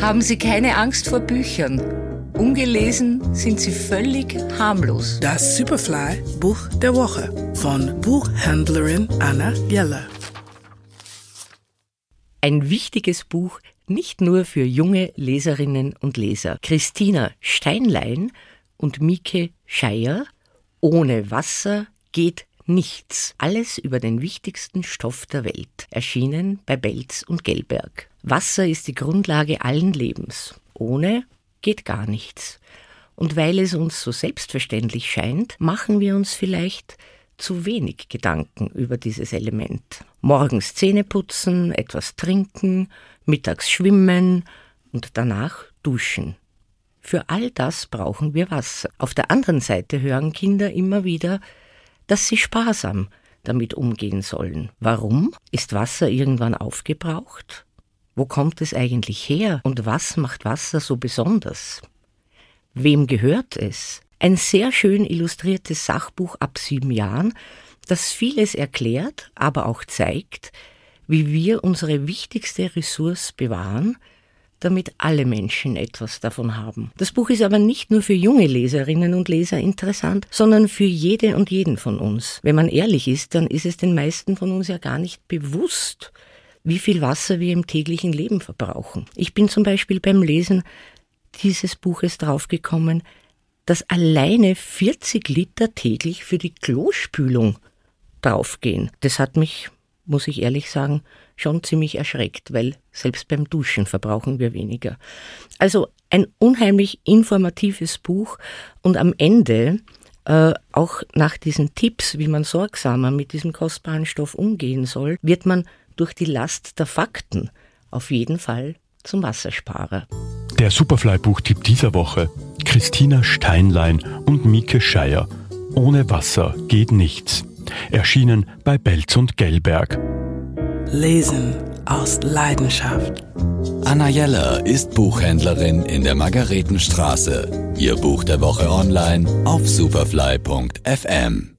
Haben Sie keine Angst vor Büchern. Ungelesen sind sie völlig harmlos. Das Superfly Buch der Woche von Buchhändlerin Anna Jeller. Ein wichtiges Buch nicht nur für junge Leserinnen und Leser. Christina Steinlein und Mieke Scheier Ohne Wasser geht nichts. Alles über den wichtigsten Stoff der Welt. Erschienen bei Belz und Gelberg. Wasser ist die Grundlage allen Lebens. Ohne geht gar nichts. Und weil es uns so selbstverständlich scheint, machen wir uns vielleicht zu wenig Gedanken über dieses Element. Morgens Zähne putzen, etwas trinken, mittags schwimmen und danach duschen. Für all das brauchen wir Wasser. Auf der anderen Seite hören Kinder immer wieder, dass sie sparsam damit umgehen sollen. Warum? Ist Wasser irgendwann aufgebraucht? Wo kommt es eigentlich her und was macht Wasser so besonders? Wem gehört es? Ein sehr schön illustriertes Sachbuch ab sieben Jahren, das vieles erklärt, aber auch zeigt, wie wir unsere wichtigste Ressource bewahren, damit alle Menschen etwas davon haben. Das Buch ist aber nicht nur für junge Leserinnen und Leser interessant, sondern für jede und jeden von uns. Wenn man ehrlich ist, dann ist es den meisten von uns ja gar nicht bewusst, wie viel Wasser wir im täglichen Leben verbrauchen. Ich bin zum Beispiel beim Lesen dieses Buches draufgekommen, dass alleine 40 Liter täglich für die Klospülung draufgehen. Das hat mich, muss ich ehrlich sagen, schon ziemlich erschreckt, weil selbst beim Duschen verbrauchen wir weniger. Also ein unheimlich informatives Buch und am Ende äh, auch nach diesen Tipps, wie man sorgsamer mit diesem kostbaren Stoff umgehen soll, wird man durch die Last der Fakten auf jeden Fall zum Wassersparer. Der Superfly-Buchtipp dieser Woche: Christina Steinlein und Mieke Scheier. Ohne Wasser geht nichts. Erschienen bei Belz und Gelberg. Lesen aus Leidenschaft. Anna Jeller ist Buchhändlerin in der Margaretenstraße. Ihr Buch der Woche online auf superfly.fm.